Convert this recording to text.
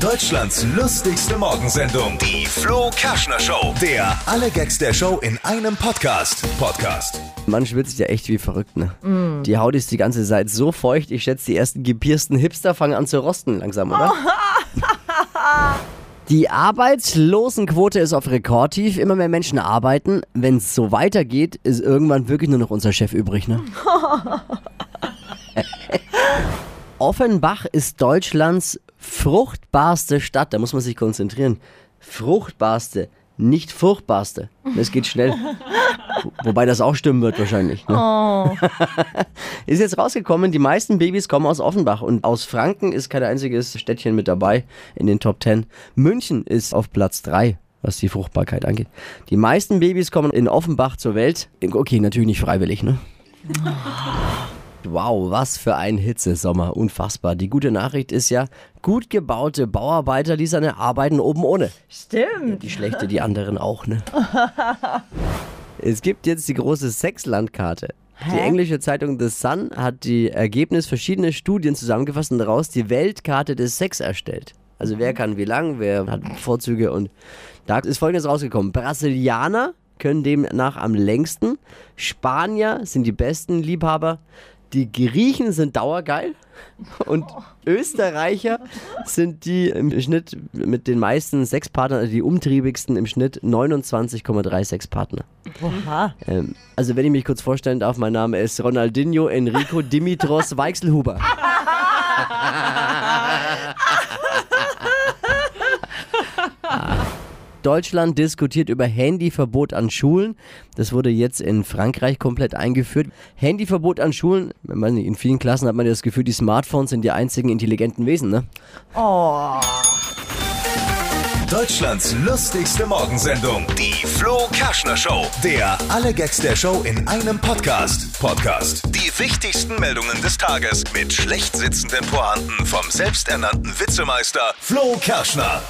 Deutschlands lustigste Morgensendung, die Flo Kerschner Show. Der alle Gags der Show in einem Podcast. Podcast. Man schwitzt ja echt wie verrückt, ne? Die Haut ist die ganze Zeit so feucht, ich schätze, die ersten gepiersten Hipster fangen an zu rosten langsam, oder? Die Arbeitslosenquote ist auf Rekordtief. Immer mehr Menschen arbeiten. Wenn es so weitergeht, ist irgendwann wirklich nur noch unser Chef übrig, ne? Offenbach ist Deutschlands fruchtbarste Stadt. Da muss man sich konzentrieren. Fruchtbarste, nicht furchtbarste. Das geht schnell. Wo- Wobei das auch stimmen wird wahrscheinlich. Ne? ist jetzt rausgekommen, die meisten Babys kommen aus Offenbach und aus Franken ist kein einziges Städtchen mit dabei in den Top 10. München ist auf Platz 3, was die Fruchtbarkeit angeht. Die meisten Babys kommen in Offenbach zur Welt. Okay, natürlich nicht freiwillig, ne? Wow, was für ein Hitzesommer. Unfassbar. Die gute Nachricht ist ja, gut gebaute Bauarbeiter, die seine Arbeiten oben ohne. Stimmt. Die schlechte, die anderen auch, ne? es gibt jetzt die große Sexlandkarte. Die englische Zeitung The Sun hat die Ergebnis verschiedener Studien zusammengefasst und daraus die Weltkarte des Sex erstellt. Also wer kann wie lang, wer hat Vorzüge und da ist folgendes rausgekommen. Brasilianer können demnach am längsten, Spanier sind die besten Liebhaber, die Griechen sind dauergeil und Österreicher sind die im Schnitt mit den meisten Sexpartnern, also die umtriebigsten im Schnitt 29,3 Sexpartner. Oha. Ähm, also wenn ich mich kurz vorstellen darf, mein Name ist Ronaldinho Enrico Dimitros Weichselhuber. Deutschland diskutiert über Handyverbot an Schulen. Das wurde jetzt in Frankreich komplett eingeführt. Handyverbot an Schulen, in vielen Klassen hat man das Gefühl, die Smartphones sind die einzigen intelligenten Wesen, ne? Deutschlands lustigste Morgensendung, die Flo Kerschner Show. Der alle Gags der Show in einem Podcast. Podcast. Die wichtigsten Meldungen des Tages mit schlecht sitzenden Pointen vom selbsternannten Witzemeister Flo Kerschner.